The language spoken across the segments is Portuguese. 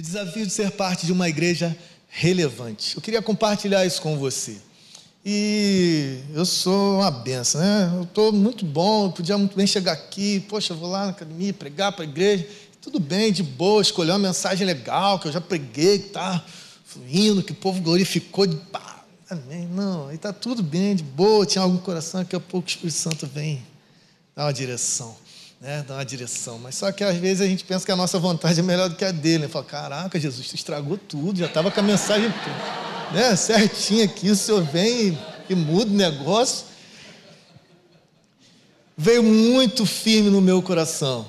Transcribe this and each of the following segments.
O desafio de ser parte de uma igreja relevante. Eu queria compartilhar isso com você. E eu sou uma benção, né? Eu estou muito bom, eu podia muito bem chegar aqui, poxa, eu vou lá na academia pregar para a igreja. Tudo bem, de boa, escolher uma mensagem legal, que eu já preguei, que está fluindo, que o povo glorificou. De... Pá, amém. Não, aí está tudo bem, de boa, tinha algum coração, daqui a pouco o Espírito Santo vem, dá uma direção né, dar uma direção. Mas só que às vezes a gente pensa que a nossa vontade é melhor do que a dele. Fala, caraca, Jesus, tu estragou tudo, já estava com a mensagem né, certinha aqui, o senhor vem e, e muda o negócio. Veio muito firme no meu coração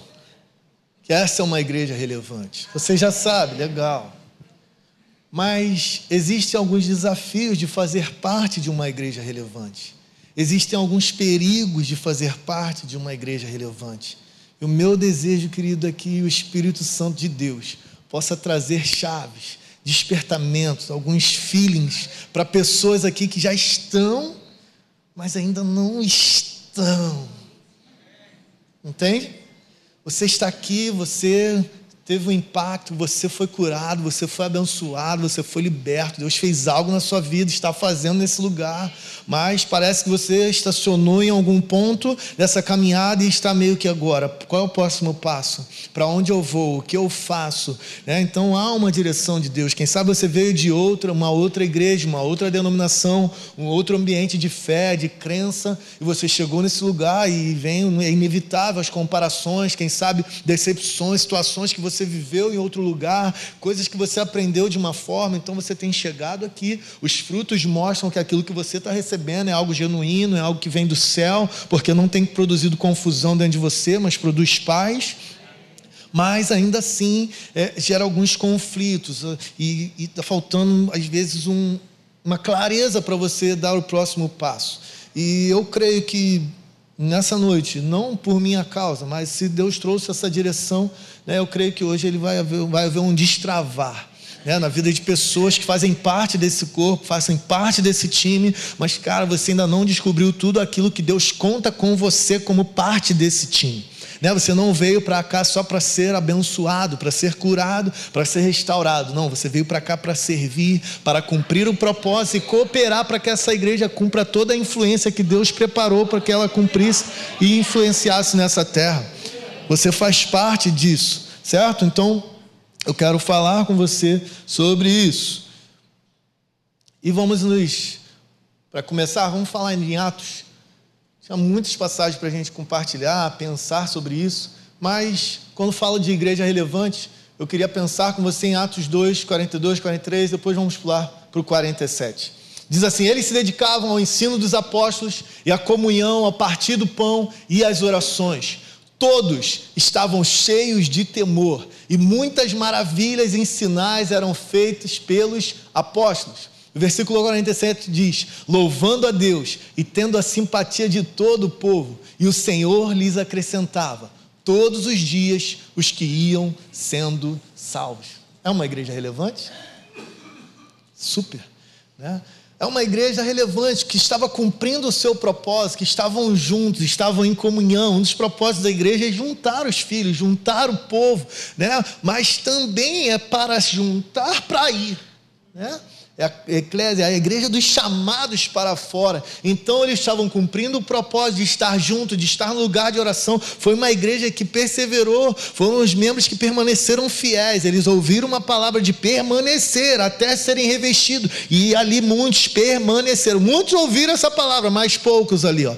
que essa é uma igreja relevante. Você já sabe, legal. Mas existem alguns desafios de fazer parte de uma igreja relevante. Existem alguns perigos de fazer parte de uma igreja relevante. E o meu desejo, querido, é que o Espírito Santo de Deus possa trazer chaves, despertamentos, alguns feelings para pessoas aqui que já estão, mas ainda não estão. Entende? Você está aqui, você teve um impacto, você foi curado, você foi abençoado, você foi liberto. Deus fez algo na sua vida, está fazendo nesse lugar, mas parece que você estacionou em algum ponto dessa caminhada e está meio que agora. Qual é o próximo passo? Para onde eu vou? O que eu faço? Né? Então há uma direção de Deus. Quem sabe você veio de outra, uma outra igreja, uma outra denominação, um outro ambiente de fé, de crença, e você chegou nesse lugar e vem é inevitável as comparações, quem sabe decepções, situações que você você viveu em outro lugar, coisas que você aprendeu de uma forma, então você tem chegado aqui. Os frutos mostram que aquilo que você está recebendo é algo genuíno, é algo que vem do céu, porque não tem produzido confusão dentro de você, mas produz paz mas ainda assim é, gera alguns conflitos ah, e está faltando às vezes um, uma clareza para você dar o próximo passo. E eu creio que nessa noite, não por minha causa, mas se Deus trouxe essa direção, né, eu creio que hoje ele vai haver, vai haver um destravar. Né, na vida de pessoas que fazem parte desse corpo, fazem parte desse time, mas, cara, você ainda não descobriu tudo aquilo que Deus conta com você como parte desse time. Né? Você não veio para cá só para ser abençoado, para ser curado, para ser restaurado. Não, você veio para cá para servir, para cumprir o propósito e cooperar para que essa igreja cumpra toda a influência que Deus preparou para que ela cumprisse e influenciasse nessa terra. Você faz parte disso, certo? Então, eu quero falar com você sobre isso. E vamos nos, para começar, vamos falar em Atos Há muitas passagens para a gente compartilhar, pensar sobre isso, mas quando falo de igreja relevante, eu queria pensar com você em Atos 2, 42, 43, depois vamos pular para o 47. Diz assim: Eles se dedicavam ao ensino dos apóstolos e à comunhão, ao partir do pão e às orações. Todos estavam cheios de temor e muitas maravilhas e sinais eram feitos pelos apóstolos. Versículo 47 diz: Louvando a Deus e tendo a simpatia de todo o povo, e o Senhor lhes acrescentava todos os dias os que iam sendo salvos. É uma igreja relevante? Super. Né? É uma igreja relevante que estava cumprindo o seu propósito, que estavam juntos, estavam em comunhão. Um dos propósitos da igreja é juntar os filhos, juntar o povo, né? mas também é para juntar para ir. Né? É a eclésia, a igreja dos chamados para fora. Então eles estavam cumprindo o propósito de estar junto, de estar no lugar de oração. Foi uma igreja que perseverou, foram os membros que permaneceram fiéis. Eles ouviram uma palavra de permanecer até serem revestidos. E ali muitos permaneceram. Muitos ouviram essa palavra, mas poucos ali, ó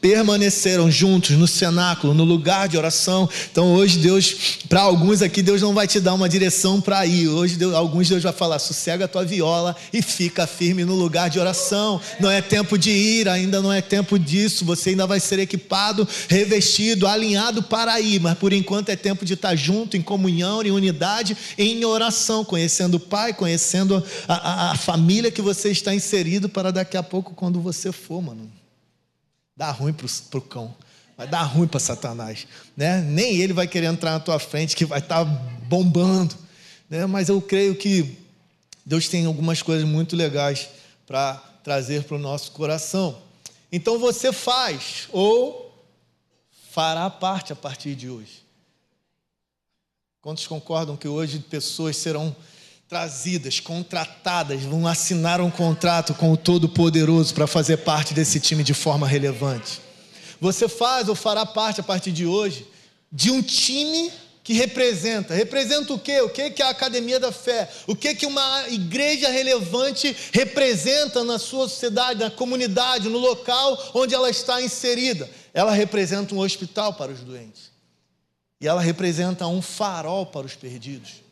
permaneceram juntos no cenáculo, no lugar de oração. Então hoje Deus, para alguns aqui, Deus não vai te dar uma direção para ir. Hoje Deus, alguns Deus vai falar: sossega a tua viola e fica firme no lugar de oração. Não é tempo de ir, ainda não é tempo disso. Você ainda vai ser equipado, revestido, alinhado para ir, mas por enquanto é tempo de estar junto, em comunhão, em unidade, em oração, conhecendo o Pai, conhecendo a, a, a família que você está inserido para daqui a pouco, quando você for, mano Dá ruim para o cão. Vai dar ruim para Satanás. Né? Nem ele vai querer entrar na tua frente, que vai estar tá bombando. Né? Mas eu creio que Deus tem algumas coisas muito legais para trazer para o nosso coração. Então você faz, ou fará parte a partir de hoje. Quantos concordam que hoje pessoas serão trazidas, contratadas, vão assinar um contrato com o Todo-Poderoso para fazer parte desse time de forma relevante? Você faz ou fará parte a partir de hoje de um time que representa. Representa o quê? O que que a academia da fé? O que que uma igreja relevante representa na sua sociedade, na comunidade, no local onde ela está inserida? Ela representa um hospital para os doentes. E ela representa um farol para os perdidos.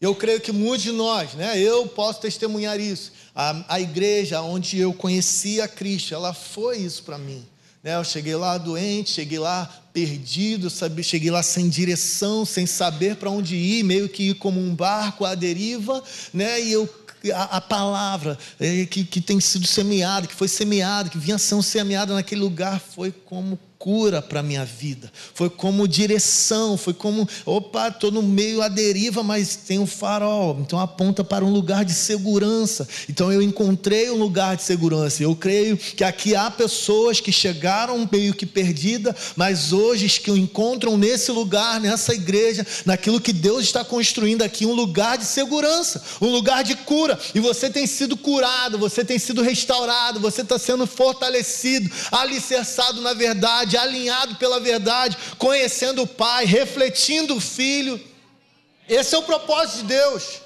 Eu creio que muitos de nós, né, eu posso testemunhar isso. A, a igreja onde eu conheci a Cristo, ela foi isso para mim. Né? Eu cheguei lá doente, cheguei lá perdido, sabe? cheguei lá sem direção, sem saber para onde ir, meio que ir como um barco à deriva, né? e eu a, a, palavra é, que, que tem sido semeada, que foi semeada, que vinha sendo semeada naquele lugar, foi como cura para a minha vida, foi como direção, foi como, opa, estou no meio à deriva, mas tem um farol, então aponta para um lugar de segurança. Então eu encontrei um lugar de segurança. Eu creio que aqui há pessoas que chegaram meio que perdida, mas hoje que encontram nesse lugar, nessa igreja, naquilo que Deus está construindo aqui, um lugar de segurança, um lugar de cura. E você tem sido curado, você tem sido restaurado, você está sendo fortalecido, alicerçado na verdade verdade, alinhado pela verdade, conhecendo o Pai, refletindo o Filho. Esse é o propósito de Deus.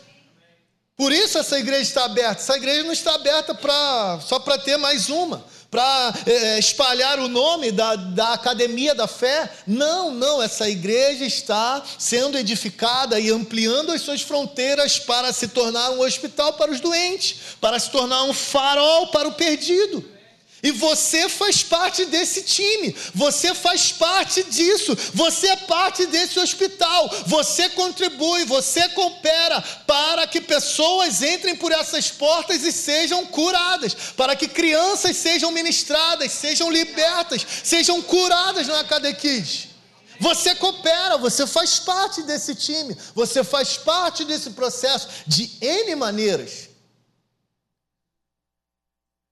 Por isso essa igreja está aberta. Essa igreja não está aberta pra, só para ter mais uma, para é, espalhar o nome da, da academia da fé. Não, não. Essa igreja está sendo edificada e ampliando as suas fronteiras para se tornar um hospital para os doentes, para se tornar um farol para o perdido. E você faz parte desse time, você faz parte disso, você é parte desse hospital, você contribui, você coopera para que pessoas entrem por essas portas e sejam curadas, para que crianças sejam ministradas, sejam libertas, sejam curadas na Kids. Você coopera, você faz parte desse time, você faz parte desse processo de N maneiras.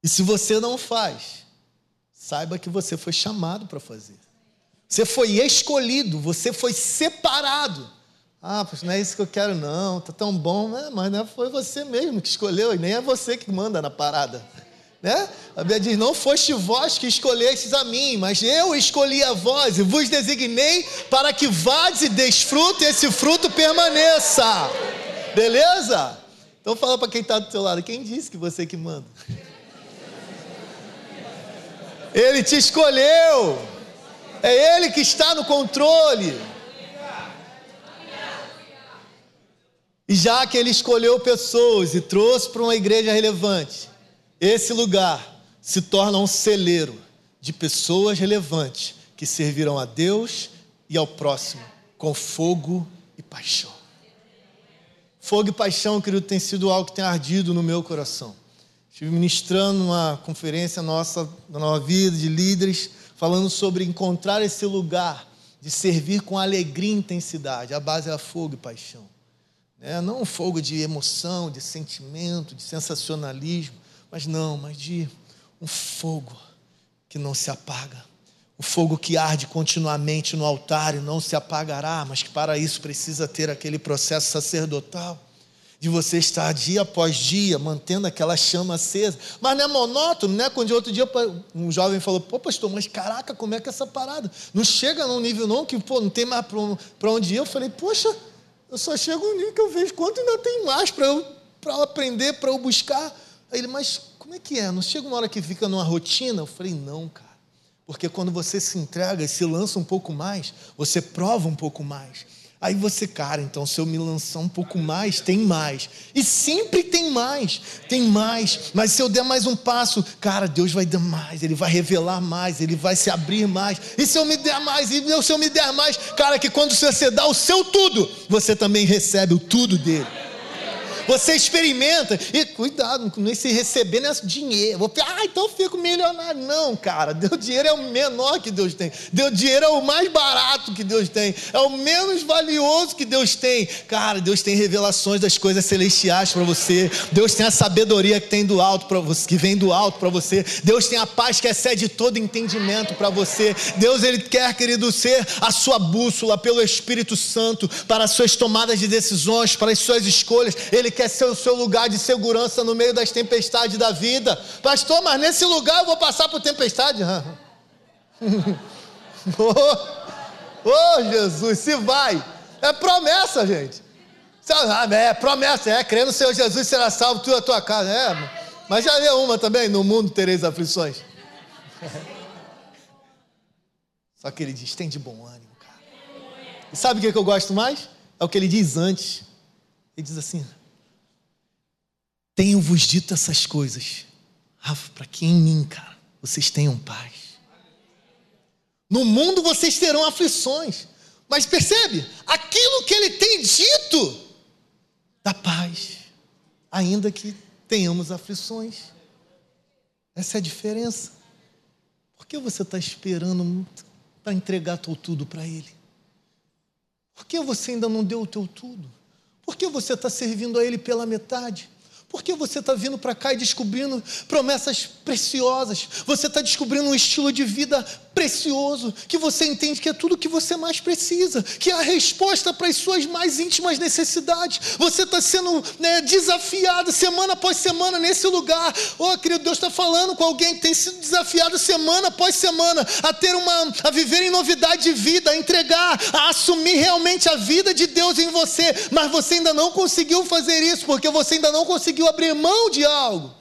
E se você não faz, saiba que você foi chamado para fazer. Você foi escolhido, você foi separado. Ah, pois não é isso que eu quero, não, tá tão bom, né? mas não foi você mesmo que escolheu, e nem é você que manda na parada. Né? A Bíblia diz: Não foste vós que escolhestes a mim, mas eu escolhi a vós e vos designei para que vades e desfrute e esse fruto permaneça. Beleza? Então fala para quem está do teu lado: quem disse que você que manda? Ele te escolheu. É Ele que está no controle. E já que Ele escolheu pessoas e trouxe para uma igreja relevante, esse lugar se torna um celeiro de pessoas relevantes que servirão a Deus e ao próximo com fogo e paixão. Fogo e paixão, querido, tem sido algo que tem ardido no meu coração. Estive ministrando uma conferência nossa, da Nova Vida, de líderes, falando sobre encontrar esse lugar de servir com alegria e intensidade. A base é fogo e paixão. Né? Não um fogo de emoção, de sentimento, de sensacionalismo, mas não, mas de um fogo que não se apaga. O fogo que arde continuamente no altar e não se apagará, mas que para isso precisa ter aquele processo sacerdotal de você estar dia após dia mantendo aquela chama acesa. Mas não é monótono, né? Quando outro dia um jovem falou: pô, pastor, mas caraca, como é que é essa parada? Não chega num nível não que pô, não tem mais para onde ir. Eu falei: poxa, eu só chego um nível que eu vejo quanto ainda tem mais para eu, eu aprender, para eu buscar. Aí ele: mas como é que é? Não chega uma hora que fica numa rotina? Eu falei: não, cara. Porque quando você se entrega e se lança um pouco mais, você prova um pouco mais. Aí você, cara, então se eu me lançar um pouco mais, tem mais. E sempre tem mais, tem mais. Mas se eu der mais um passo, cara, Deus vai dar mais, Ele vai revelar mais, Ele vai se abrir mais. E se eu me der mais, e se eu me der mais, cara, que quando você dá o seu tudo, você também recebe o tudo dele. Você experimenta. E cuidado, nem se receber nesse dinheiro. Vou, ah, então eu fico milionário. Não, cara. Deu dinheiro é o menor que Deus tem. Deu dinheiro é o mais barato que Deus tem. É o menos valioso que Deus tem. Cara, Deus tem revelações das coisas celestiais para você. Deus tem a sabedoria que tem do alto para você, que vem do alto para você. Deus tem a paz que excede todo entendimento para você. Deus ele quer, querido, ser a sua bússola pelo Espírito Santo para as suas tomadas de decisões, para as suas escolhas. Ele quer ser o seu lugar de segurança no meio das tempestades da vida. Pastor, mas nesse lugar eu vou passar por tempestade? oh, oh, Jesus, se vai. É promessa, gente. Ah, é promessa, é, crendo no Senhor Jesus será salvo tu e a tua casa. É, mas já leu uma também, no mundo tereis aflições. Só que ele diz, tem de bom ânimo, cara. E sabe o que eu gosto mais? É o que ele diz antes. Ele diz assim: Tenho-vos dito essas coisas, Rafa, para que em mim, cara, vocês tenham paz. No mundo vocês terão aflições, mas percebe, aquilo que ele tem dito dá paz, ainda que tenhamos aflições. Essa é a diferença. Por que você está esperando para entregar teu tudo para Ele? Por que você ainda não deu o teu tudo? Por que você está servindo a Ele pela metade? Por que você está vindo para cá e descobrindo promessas preciosas? Você está descobrindo um estilo de vida precioso, que você entende que é tudo o que você mais precisa, que é a resposta para as suas mais íntimas necessidades. Você está sendo né, desafiado semana após semana nesse lugar. Oh, querido, Deus está falando com alguém que tem sido desafiado semana após semana a ter uma, a viver em novidade de vida, a entregar, a assumir realmente a vida de Deus em você, mas você ainda não conseguiu fazer isso porque você ainda não conseguiu abrir mão de algo.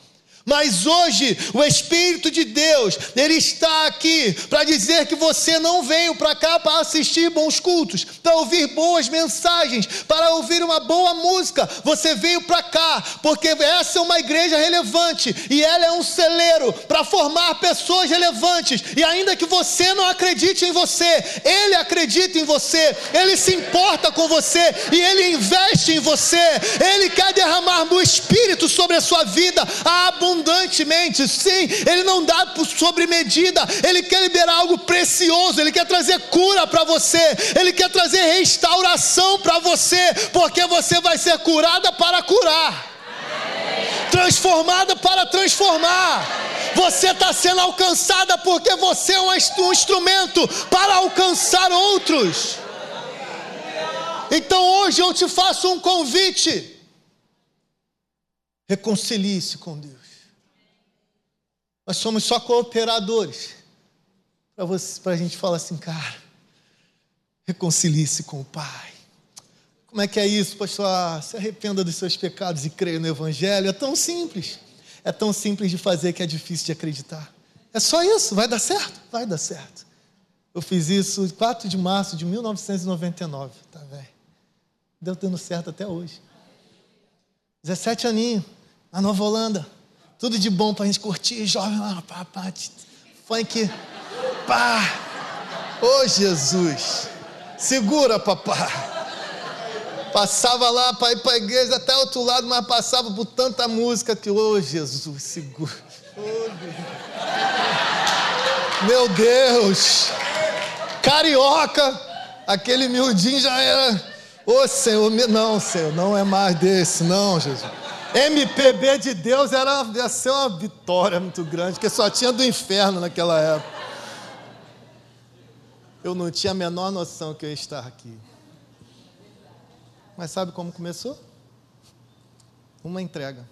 Mas hoje o Espírito de Deus, ele está aqui para dizer que você não veio para cá para assistir bons cultos, para ouvir boas mensagens, para ouvir uma boa música. Você veio para cá porque essa é uma igreja relevante e ela é um celeiro para formar pessoas relevantes. E ainda que você não acredite em você, ele acredita em você, ele se importa com você e ele investe em você. Ele quer derramar o Espírito sobre a sua vida, a abundância abundantemente, sim, Ele não dá sobre medida, Ele quer liberar algo precioso, Ele quer trazer cura para você, Ele quer trazer restauração para você, porque você vai ser curada para curar, transformada para transformar. Você está sendo alcançada porque você é um instrumento para alcançar outros. Então hoje eu te faço um convite. Reconcilie-se com Deus. Nós somos só cooperadores. Para a gente falar assim, cara, reconcilie-se com o Pai. Como é que é isso, pastor? Ah, se arrependa dos seus pecados e creia no Evangelho. É tão simples. É tão simples de fazer que é difícil de acreditar. É só isso. Vai dar certo? Vai dar certo. Eu fiz isso 4 de março de 1999. Tá, velho? Deu dando certo até hoje. 17 aninhos, na Nova Holanda. Tudo de bom pra gente curtir, jovem lá, pá, pá, funk, pá. Ô oh, Jesus, segura, papá. Passava lá para ir para a igreja até outro lado, mas passava por tanta música que, ô oh, Jesus, segura. Deus. Meu Deus, carioca, aquele miudinho já era. Ô oh, Senhor, não, Senhor, não é mais desse, não, Jesus. MPB de Deus era, ia ser uma vitória muito grande, porque só tinha do inferno naquela época. Eu não tinha a menor noção que eu ia estar aqui. Mas sabe como começou? Uma entrega.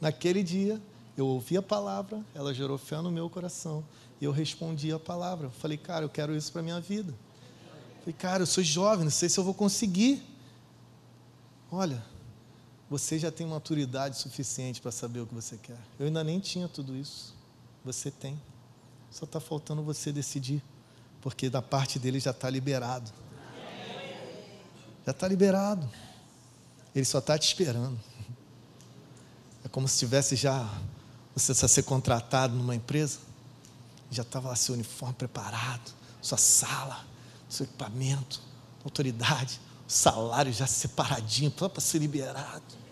Naquele dia, eu ouvi a palavra, ela gerou fé no meu coração, e eu respondi a palavra. Falei, cara, eu quero isso para minha vida. Falei, cara, eu sou jovem, não sei se eu vou conseguir. Olha, você já tem maturidade suficiente para saber o que você quer. Eu ainda nem tinha tudo isso. Você tem. Só está faltando você decidir. Porque da parte dele já está liberado. Já está liberado. Ele só está te esperando. É como se tivesse já. Você precisa ser contratado numa empresa. Já estava lá seu uniforme preparado, sua sala, seu equipamento, autoridade, salário já separadinho, para ser liberado.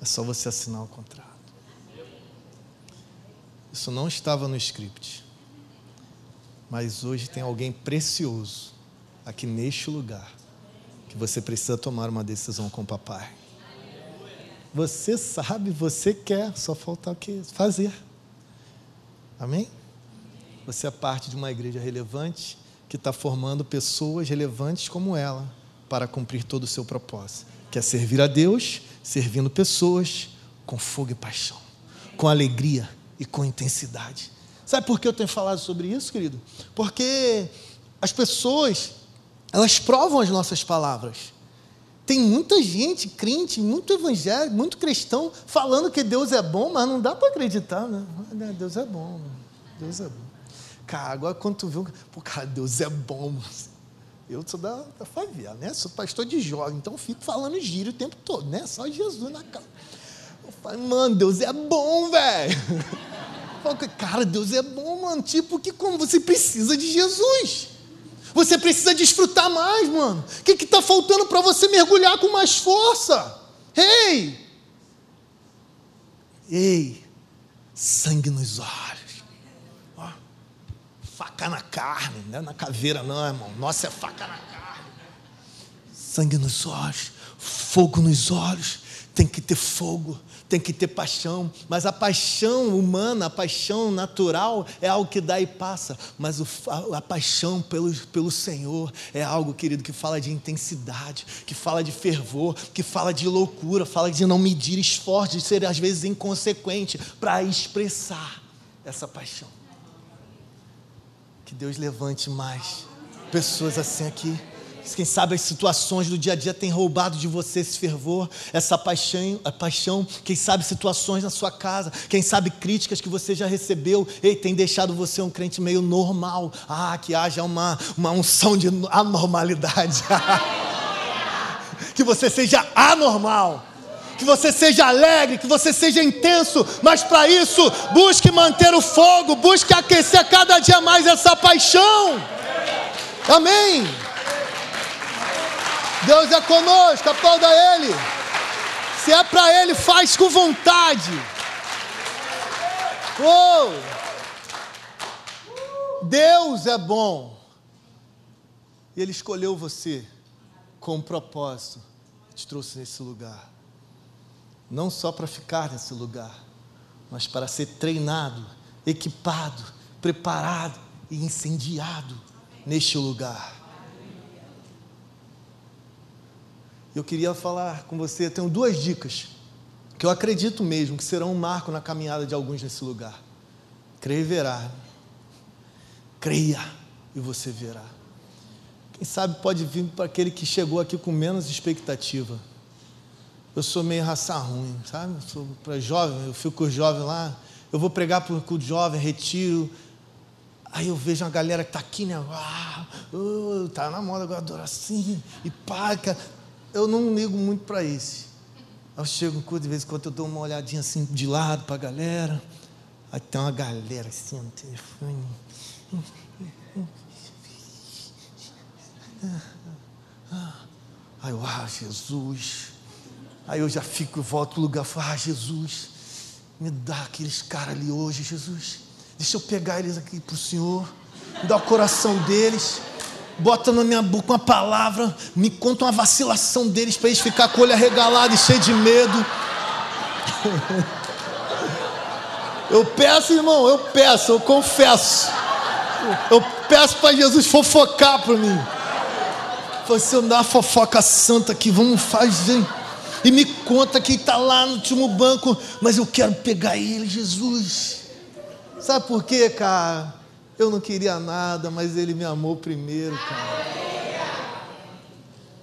É só você assinar o contrato. Isso não estava no script. Mas hoje tem alguém precioso aqui neste lugar que você precisa tomar uma decisão com o papai. Você sabe, você quer, só faltar o que fazer. Amém? Você é parte de uma igreja relevante que está formando pessoas relevantes como ela para cumprir todo o seu propósito. Que é servir a Deus, servindo pessoas com fogo e paixão, com alegria e com intensidade. Sabe por que eu tenho falado sobre isso, querido? Porque as pessoas, elas provam as nossas palavras. Tem muita gente crente, muito evangélico, muito cristão, falando que Deus é bom, mas não dá para acreditar, né? Deus é bom, Deus é bom. Cara, agora quando tu viu, pô, cara, Deus é bom, eu sou da, da favela, né? Sou pastor de jovem, então fico falando gírio o tempo todo, né? Só Jesus na casa. Eu falo, mano, Deus é bom, velho. Cara, Deus é bom, mano. Tipo, que como você precisa de Jesus. Você precisa desfrutar mais, mano. O que está faltando para você mergulhar com mais força? Ei! Ei! Sangue nos olhos faca na carne, não é na caveira, não, irmão. Nossa, é faca na carne. Sangue nos olhos, fogo nos olhos. Tem que ter fogo, tem que ter paixão. Mas a paixão humana, a paixão natural é algo que dá e passa. Mas o, a, a, paixão pelo, pelo Senhor é algo, querido, que fala de intensidade, que fala de fervor, que fala de loucura, fala de não medir esforço, de ser às vezes inconsequente para expressar essa paixão. Que Deus levante mais pessoas assim aqui. Quem sabe as situações do dia a dia têm roubado de você esse fervor, essa paixão, a paixão. Quem sabe situações na sua casa, quem sabe críticas que você já recebeu, e tem deixado você um crente meio normal. Ah, que haja uma, uma unção de anormalidade. que você seja anormal que você seja alegre, que você seja intenso, mas para isso, busque manter o fogo, busque aquecer cada dia mais essa paixão. Amém. Deus é conosco, aplauda Ele. Se é para Ele, faz com vontade. Oh! Deus é bom. E Ele escolheu você com um propósito, te trouxe nesse lugar não só para ficar nesse lugar, mas para ser treinado, equipado, preparado e incendiado neste lugar. Eu queria falar com você, tenho duas dicas que eu acredito mesmo que serão um marco na caminhada de alguns nesse lugar. Creia e verá. Creia e você verá. Quem sabe pode vir para aquele que chegou aqui com menos expectativa eu sou meio raça ruim, sabe? sou para jovem, eu fico com os jovens lá, eu vou pregar para o jovem, retiro. Aí eu vejo uma galera que está aqui, né? Ah, uh, tá na moda agora adorar assim, e paca. Eu não ligo muito para esse. Eu chego no de vez em quando eu dou uma olhadinha assim de lado para a galera. Aí tem uma galera assim no telefone. Eu, ah, Jesus. Aí eu já fico e volto para o lugar, falo, ah, Jesus, me dá aqueles caras ali hoje, Jesus. Deixa eu pegar eles aqui para o Senhor, me dá o coração deles, bota na minha boca uma palavra, me conta uma vacilação deles para eles ficar com o olho arregalado e cheio de medo. Eu peço, irmão, eu peço, eu confesso. Eu peço para Jesus fofocar para mim. Você dá uma fofoca santa aqui, vamos fazer e me conta quem está lá no último banco, mas eu quero pegar ele, Jesus. Sabe por quê, cara? Eu não queria nada, mas ele me amou primeiro, cara.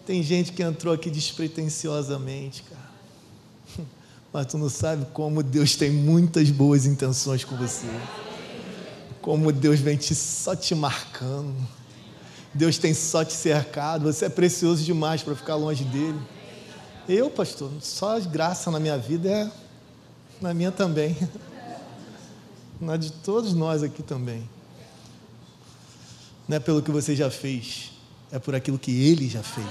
Tem gente que entrou aqui despretensiosamente, cara. Mas tu não sabe como Deus tem muitas boas intenções com você. Como Deus vem te, só te marcando. Deus tem só te cercado. Você é precioso demais para ficar longe dele. Eu, pastor, só graça na minha vida é na minha também. Na de todos nós aqui também. Não é pelo que você já fez, é por aquilo que ele já fez.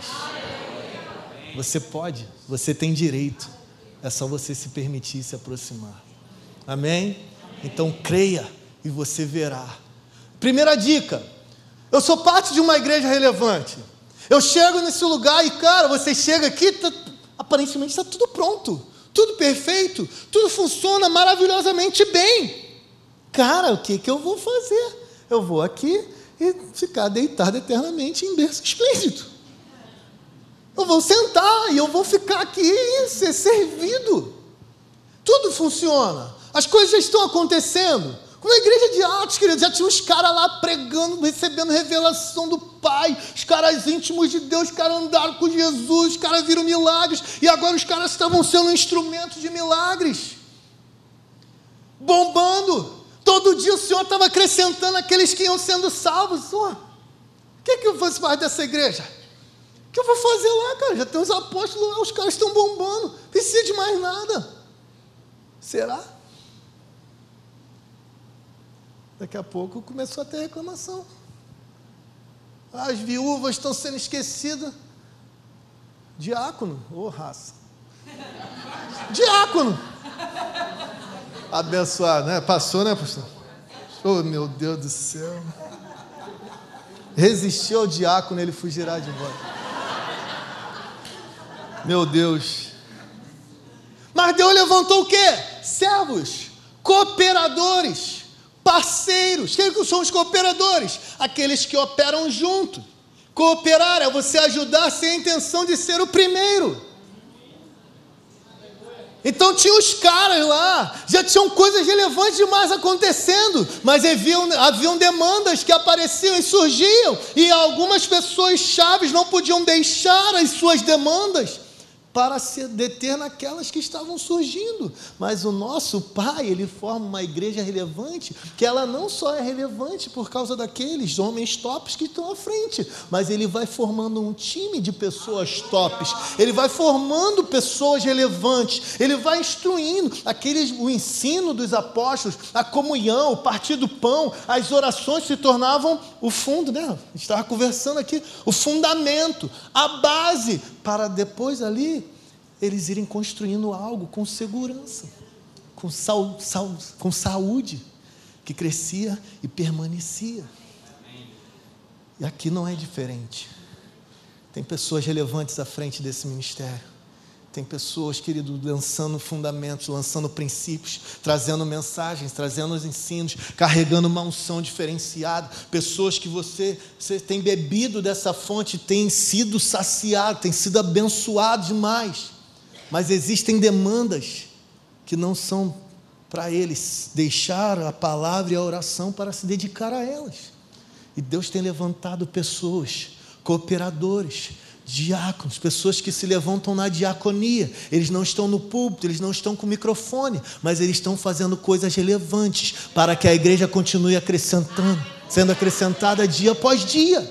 Você pode, você tem direito. É só você se permitir se aproximar. Amém? Então creia e você verá. Primeira dica: eu sou parte de uma igreja relevante. Eu chego nesse lugar e, cara, você chega aqui, tá, aparentemente está tudo pronto, tudo perfeito, tudo funciona maravilhosamente bem. Cara, o que, que eu vou fazer? Eu vou aqui e ficar deitado eternamente em berço esplêndido. Eu vou sentar e eu vou ficar aqui e ser servido. Tudo funciona. As coisas estão acontecendo. Como a igreja de Atos, queridos, já tinha os caras lá pregando, recebendo revelação do Pai, os caras íntimos de Deus, os caras andaram com Jesus, os caras viram milagres, e agora os caras estavam sendo instrumentos de milagres, bombando. Todo dia o Senhor estava acrescentando aqueles que iam sendo salvos. Senhor, o que, é que eu faço parte dessa igreja? O que eu vou fazer lá, cara? Já tem os apóstolos lá, os caras estão bombando, não precisa de mais nada. Será? Daqui a pouco começou a ter reclamação. As viúvas estão sendo esquecidas. Diácono, ô oh, raça. Diácono. Abençoado, né? Passou, né, pastor? Oh, meu Deus do céu. Resistiu ao diácono, ele fugirá de volta. Meu Deus. Mas Deus levantou o quê? Servos, cooperadores parceiros. Quem são os cooperadores? Aqueles que operam junto. Cooperar é você ajudar sem a intenção de ser o primeiro. Então tinha os caras lá, já tinham coisas relevantes demais acontecendo, mas haviam, haviam demandas que apareciam e surgiam, e algumas pessoas chaves não podiam deixar as suas demandas para se deter naquelas que estavam surgindo. Mas o nosso Pai, ele forma uma igreja relevante, que ela não só é relevante por causa daqueles homens tops que estão à frente, mas ele vai formando um time de pessoas tops. Ele vai formando pessoas relevantes. Ele vai instruindo aqueles o ensino dos apóstolos, a comunhão, o partir do pão, as orações se tornavam o fundo, né? Estava conversando aqui, o fundamento, a base para depois ali eles irem construindo algo com segurança, com, sal, sal, com saúde, que crescia e permanecia. E aqui não é diferente. Tem pessoas relevantes à frente desse ministério. Tem pessoas, querido, lançando fundamentos, lançando princípios, trazendo mensagens, trazendo os ensinos, carregando uma unção diferenciada. Pessoas que você, você tem bebido dessa fonte, tem sido saciado, tem sido abençoado demais. Mas existem demandas que não são para eles deixar a palavra e a oração para se dedicar a elas. E Deus tem levantado pessoas, cooperadores, diáconos, pessoas que se levantam na diaconia. Eles não estão no púlpito, eles não estão com microfone, mas eles estão fazendo coisas relevantes para que a igreja continue acrescentando, sendo acrescentada dia após dia.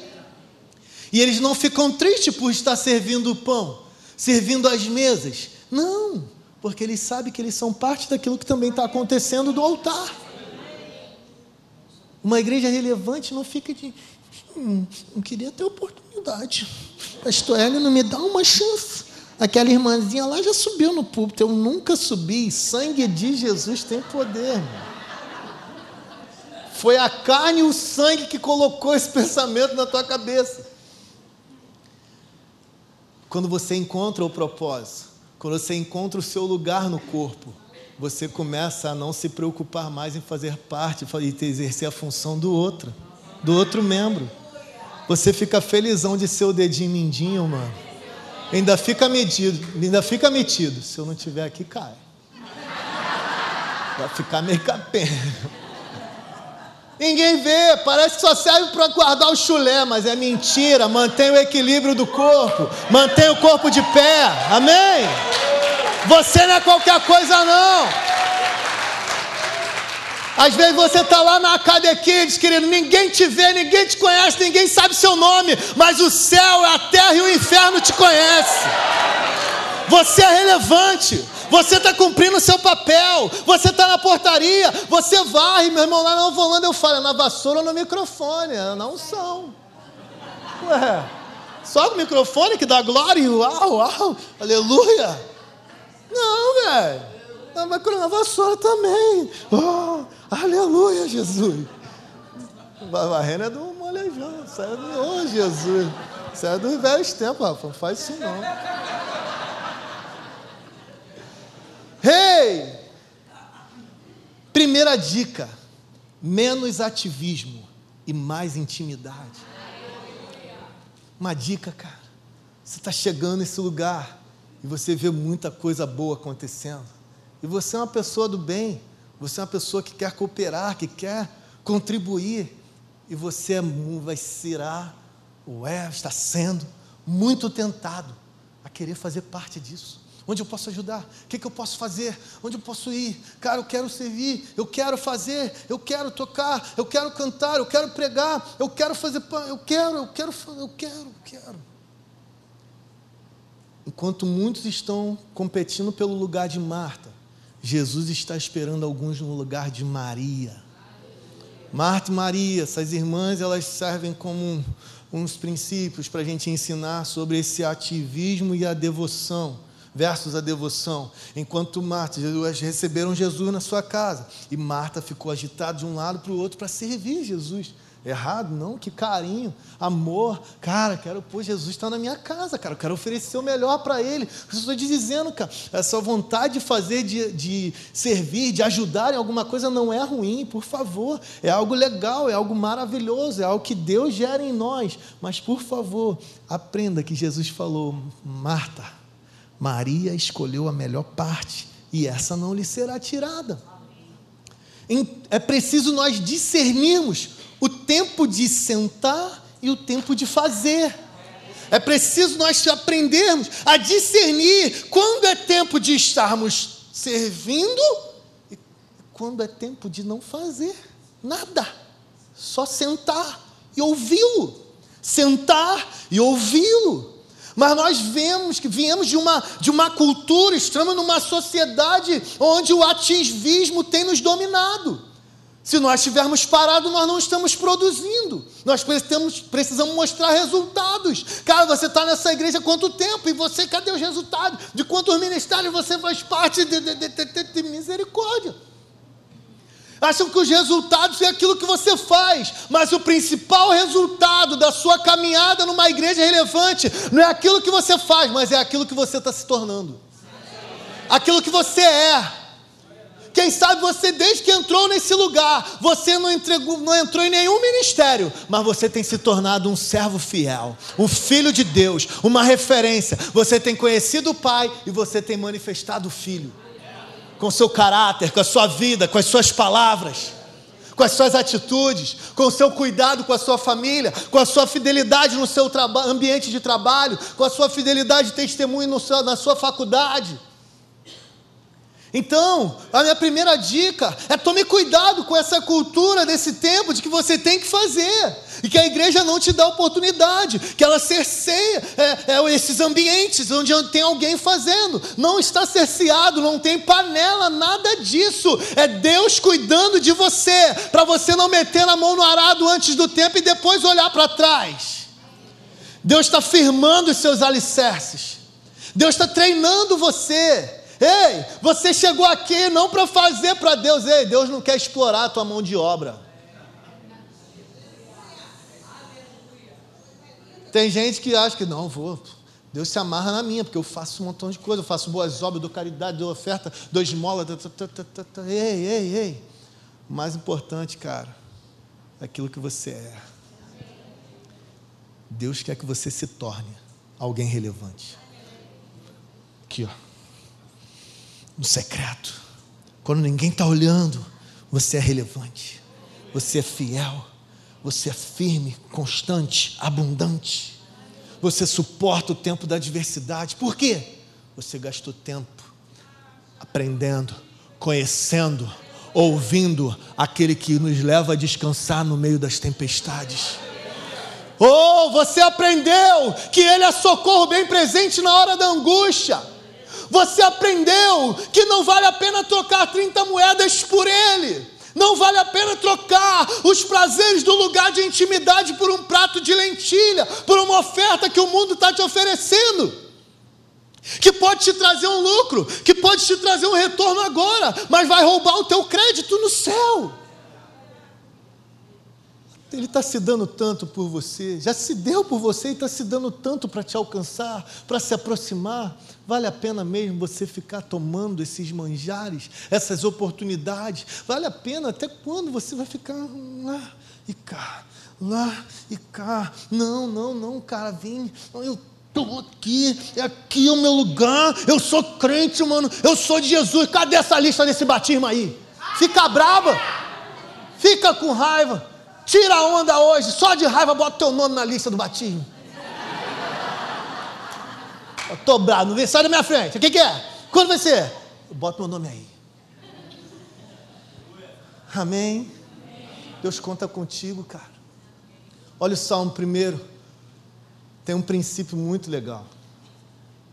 E eles não ficam tristes por estar servindo o pão, servindo as mesas. Não, porque eles sabem que eles são parte daquilo que também está acontecendo do altar. Uma igreja relevante não fica de. Não queria ter oportunidade. Pastor Hélio não me dá uma chance. Aquela irmãzinha lá já subiu no púlpito. Eu nunca subi. Sangue de Jesus tem poder. Foi a carne e o sangue que colocou esse pensamento na tua cabeça. Quando você encontra o propósito, quando você encontra o seu lugar no corpo, você começa a não se preocupar mais em fazer parte e exercer a função do outro, do outro membro. Você fica felizão de ser o dedinho mindinho, mano. Ainda fica medido, ainda fica metido. Se eu não tiver aqui, cai. Vai ficar meio capenga. Ninguém vê, parece que só serve para guardar o chulé, mas é mentira. Mantém o equilíbrio do corpo, mantém o corpo de pé. Amém? Você não é qualquer coisa, não. Às vezes você está lá na Academy Kids, querido, ninguém te vê, ninguém te conhece, ninguém sabe seu nome, mas o céu, a terra e o inferno te conhecem. Você é relevante. Você está cumprindo o seu papel. Você está na portaria. Você varre, meu irmão. Lá na Volanda eu falo, é na vassoura ou no microfone. É não são. Ué, só o microfone que dá glória. Uau, uau, aleluia. Não, velho. Mas com a vassoura também. Oh, aleluia, Jesus. Varrendo é do molejão. Isso é do oh, Jesus. Isso é dos velhos tempos, Rafa. Não faz isso não. Hey! Primeira dica: menos ativismo e mais intimidade. Uma dica, cara. Você está chegando nesse lugar e você vê muita coisa boa acontecendo. E você é uma pessoa do bem, você é uma pessoa que quer cooperar, que quer contribuir. E você é vai será, ou é, está sendo, muito tentado a querer fazer parte disso. Onde eu posso ajudar? O que, que eu posso fazer? Onde eu posso ir? Cara, eu quero servir, eu quero fazer, eu quero tocar, eu quero cantar, eu quero pregar, eu quero fazer pão, eu quero, eu quero, eu quero, eu quero. Enquanto muitos estão competindo pelo lugar de Marta, Jesus está esperando alguns no lugar de Maria. Marta e Maria, essas irmãs, elas servem como uns princípios para a gente ensinar sobre esse ativismo e a devoção versus a devoção. Enquanto Marta, Jesus, receberam Jesus na sua casa e Marta ficou agitada de um lado para o outro para servir Jesus. Errado? Não, que carinho, amor. Cara, quero, pô, Jesus está na minha casa, cara. Eu quero oferecer o melhor para Ele. estou dizendo, cara, essa vontade de fazer, de, de servir, de ajudar em alguma coisa não é ruim, por favor. É algo legal, é algo maravilhoso, é algo que Deus gera em nós. Mas, por favor, aprenda que Jesus falou, Marta, Maria escolheu a melhor parte e essa não lhe será tirada. É preciso nós discernirmos o tempo de sentar e o tempo de fazer. É preciso nós aprendermos a discernir quando é tempo de estarmos servindo e quando é tempo de não fazer nada, só sentar e ouvi-lo. Sentar e ouvi-lo. Mas nós vemos que viemos de uma, de uma cultura, estamos numa sociedade onde o ativismo tem nos dominado. Se nós estivermos parados, nós não estamos produzindo. Nós precisamos, precisamos mostrar resultados. Cara, você está nessa igreja há quanto tempo? E você, cadê os resultados? De quantos ministérios você faz parte de, de, de, de misericórdia? Acham que os resultados é aquilo que você faz, mas o principal resultado da sua caminhada numa igreja relevante não é aquilo que você faz, mas é aquilo que você está se tornando, aquilo que você é. Quem sabe você, desde que entrou nesse lugar, você não, entregou, não entrou em nenhum ministério, mas você tem se tornado um servo fiel, um filho de Deus, uma referência. Você tem conhecido o Pai e você tem manifestado o Filho com seu caráter, com a sua vida, com as suas palavras, com as suas atitudes, com o seu cuidado com a sua família, com a sua fidelidade no seu ambiente de trabalho, com a sua fidelidade de testemunho seu, na sua faculdade. Então, a minha primeira dica é tome cuidado com essa cultura desse tempo de que você tem que fazer e que a igreja não te dá oportunidade, que ela cerceia é, é, esses ambientes onde tem alguém fazendo. Não está cerceado, não tem panela, nada disso. É Deus cuidando de você, para você não meter a mão no arado antes do tempo e depois olhar para trás. Deus está firmando os seus alicerces. Deus está treinando você. Ei, você chegou aqui não para fazer para Deus, ei, Deus não quer explorar a tua mão de obra. Tem gente que acha que não, vou. Deus se amarra na minha, porque eu faço um montão de coisa, eu faço boas obras, dou caridade, dou oferta, dou esmola. Ei, ei, ei. O mais importante, cara, é aquilo que você é. Deus quer que você se torne alguém relevante. Aqui, ó no secreto. Quando ninguém está olhando, você é relevante, você é fiel, você é firme, constante, abundante. Você suporta o tempo da adversidade. Por quê? Você gastou tempo aprendendo, conhecendo, ouvindo aquele que nos leva a descansar no meio das tempestades. Oh, você aprendeu que Ele é socorro bem presente na hora da angústia. Você aprendeu que não vale a pena trocar 30 moedas por ele. Não vale a pena trocar os prazeres do lugar de intimidade por um prato de lentilha, por uma oferta que o mundo está te oferecendo. que pode te trazer um lucro, que pode te trazer um retorno agora, mas vai roubar o teu crédito no céu. Ele está se dando tanto por você, já se deu por você e está se dando tanto para te alcançar, para se aproximar. Vale a pena mesmo você ficar tomando esses manjares, essas oportunidades? Vale a pena até quando você vai ficar lá e cá, lá e cá? Não, não, não, cara, vem, eu estou aqui, é aqui o meu lugar, eu sou crente, mano, eu sou de Jesus. Cadê essa lista desse batismo aí? Fica brava, fica com raiva. Tira a onda hoje, só de raiva bota teu nome na lista do batismo. Eu tô bravo, não vem, sai da minha frente. O que, que é? Quando vai ser? Bota meu nome aí. Amém. Deus conta contigo, cara. Olha o Salmo primeiro. Tem um princípio muito legal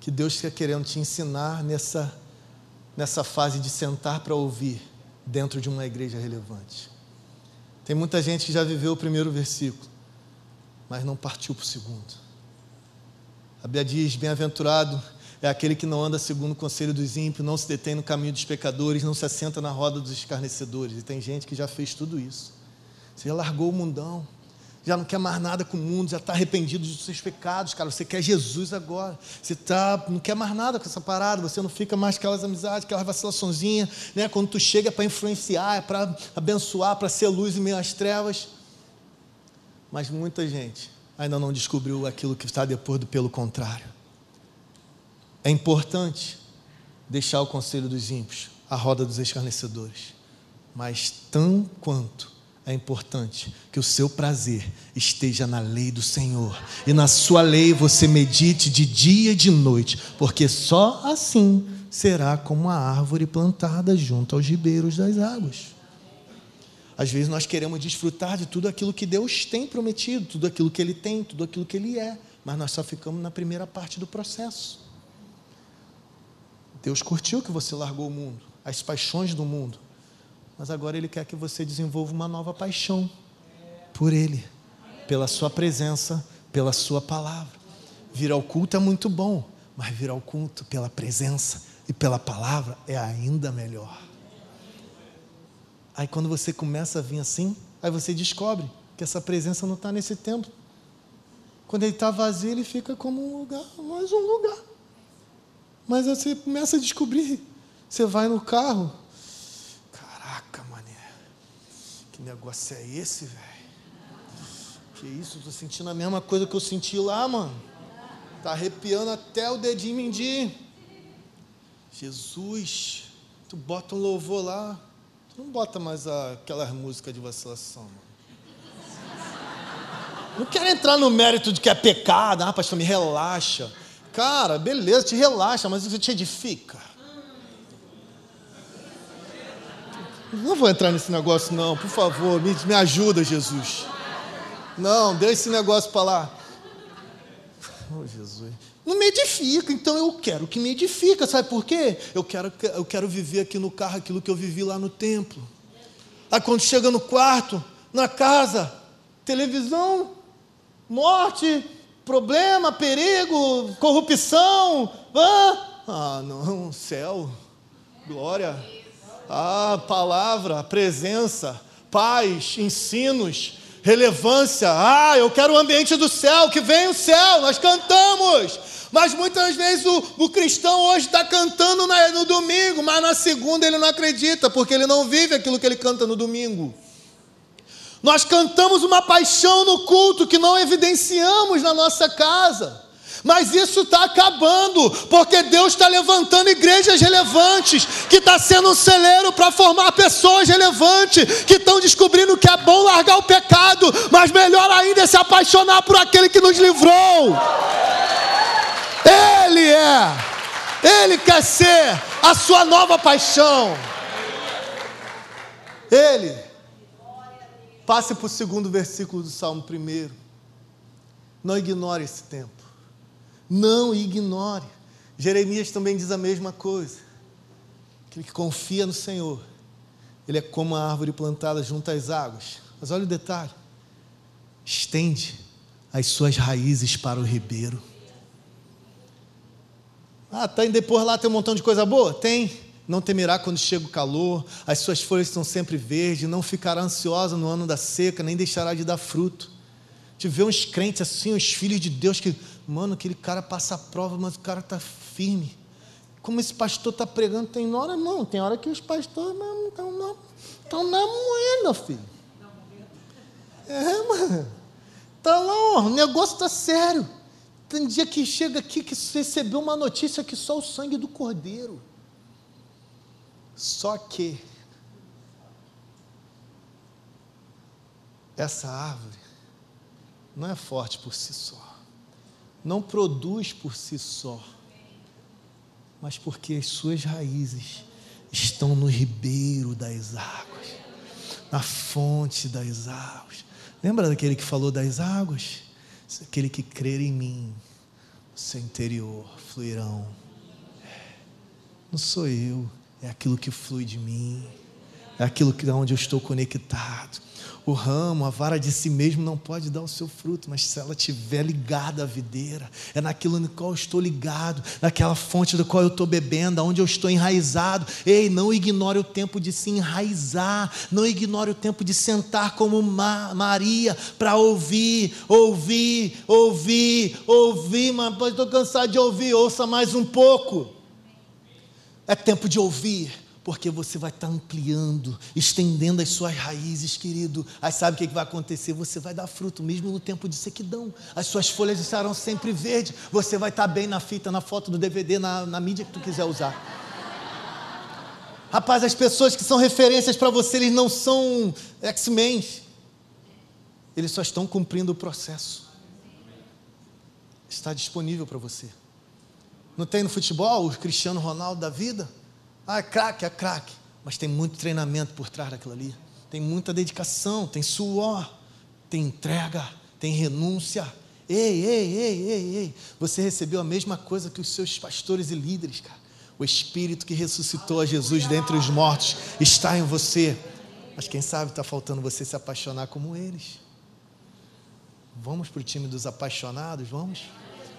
que Deus está querendo te ensinar nessa, nessa fase de sentar para ouvir dentro de uma igreja relevante. Tem muita gente que já viveu o primeiro versículo, mas não partiu para o segundo. A Bíblia diz: Bem-aventurado é aquele que não anda segundo o conselho dos ímpios, não se detém no caminho dos pecadores, não se assenta na roda dos escarnecedores. E tem gente que já fez tudo isso. Você já largou o mundão, já não quer mais nada com o mundo, já está arrependido dos seus pecados, cara. Você quer Jesus agora. Você tá, não quer mais nada com essa parada, você não fica mais com aquelas amizades, aquelas vacilaçõezinhas, né? Quando tu chega para influenciar, é para abençoar, para ser luz em meio às trevas. Mas muita gente ainda não descobriu aquilo que está depois do pelo contrário. É importante deixar o conselho dos ímpios, a roda dos escarnecedores, mas tão quanto é importante que o seu prazer esteja na lei do Senhor e na sua lei você medite de dia e de noite, porque só assim será como a árvore plantada junto aos ribeiros das águas. Às vezes nós queremos desfrutar de tudo aquilo que Deus tem prometido, tudo aquilo que Ele tem, tudo aquilo que Ele é, mas nós só ficamos na primeira parte do processo. Deus curtiu que você largou o mundo, as paixões do mundo, mas agora Ele quer que você desenvolva uma nova paixão por Ele, pela Sua presença, pela Sua palavra. Vir ao culto é muito bom, mas vir ao culto pela presença e pela palavra é ainda melhor. Aí quando você começa a vir assim, aí você descobre que essa presença não está nesse templo. Quando ele está vazio, ele fica como um lugar, mais um lugar. Mas você começa a descobrir. Você vai no carro, Que negócio é esse, velho? Que isso, tô sentindo a mesma coisa que eu senti lá, mano. Tá arrepiando até o dedinho mindinho. Jesus, tu bota um louvor lá. Tu não bota mais aquelas músicas de vacilação, mano. Não quero entrar no mérito de que é pecado. Ah, pastor, me relaxa. Cara, beleza, te relaxa, mas isso te edifica. Não vou entrar nesse negócio, não, por favor, me, me ajuda, Jesus. Não, deixa esse negócio para lá. Oh, Jesus. Não me edifica, então eu quero que me edifica, sabe por quê? Eu quero, eu quero viver aqui no carro aquilo que eu vivi lá no templo. Aí quando chega no quarto, na casa, televisão, morte, problema, perigo, corrupção. Ah, ah não, céu, glória. Ah, palavra, presença, paz, ensinos, relevância. Ah, eu quero o ambiente do céu, que vem o céu, nós cantamos. Mas muitas vezes o, o cristão hoje está cantando na, no domingo, mas na segunda ele não acredita, porque ele não vive aquilo que ele canta no domingo. Nós cantamos uma paixão no culto que não evidenciamos na nossa casa. Mas isso está acabando, porque Deus está levantando igrejas relevantes, que está sendo um celeiro para formar pessoas relevantes, que estão descobrindo que é bom largar o pecado, mas melhor ainda é se apaixonar por aquele que nos livrou. Ele é, Ele quer ser a sua nova paixão. Ele. Passe para o segundo versículo do Salmo primeiro. Não ignore esse tempo. Não ignore. Jeremias também diz a mesma coisa. Aquele que confia no Senhor, ele é como a árvore plantada junto às águas. Mas olha o detalhe: estende as suas raízes para o ribeiro. Ah, tá, e depois lá tem um montão de coisa boa? Tem. Não temerá quando chega o calor, as suas folhas estão sempre verdes, não ficará ansiosa no ano da seca, nem deixará de dar fruto. Te vê uns crentes assim, os filhos de Deus, que, mano, aquele cara passa a prova, mas o cara está firme. Como esse pastor está pregando, tem hora não, tem hora que os pastores estão na, estão na moeda, filho. É, mano. Tá lá, ó, o negócio está sério. Tem dia que chega aqui que recebeu uma notícia que só o sangue do cordeiro. Só que essa árvore não é forte por si só, não produz por si só, mas porque as suas raízes estão no ribeiro das águas, na fonte das águas. Lembra daquele que falou das águas? Aquele que crer em mim, no seu interior fluirão. Não sou eu é aquilo que flui de mim, é aquilo que onde eu estou conectado. O ramo, a vara de si mesmo não pode dar o seu fruto, mas se ela estiver ligada à videira, é naquilo no qual eu estou ligado, naquela fonte do qual eu estou bebendo, onde eu estou enraizado. Ei, não ignore o tempo de se enraizar, não ignore o tempo de sentar como Maria para ouvir, ouvir, ouvir, ouvir, mas estou cansado de ouvir, ouça mais um pouco. É tempo de ouvir, porque você vai estar ampliando, estendendo as suas raízes, querido. Aí sabe o que vai acontecer? Você vai dar fruto, mesmo no tempo de sequidão. As suas folhas estarão sempre verdes. Você vai estar bem na fita, na foto, no DVD, na, na mídia que tu quiser usar. Rapaz, as pessoas que são referências para você, eles não são X-Men. Eles só estão cumprindo o processo. Está disponível para você. Não tem no futebol o Cristiano Ronaldo da vida? Ah, é craque, é craque. Mas tem muito treinamento por trás daquilo ali. Tem muita dedicação, tem suor, tem entrega, tem renúncia. Ei, ei, ei, ei, ei. Você recebeu a mesma coisa que os seus pastores e líderes, cara. O Espírito que ressuscitou a Jesus dentre os mortos está em você. Mas quem sabe está faltando você se apaixonar como eles. Vamos para o time dos apaixonados? Vamos?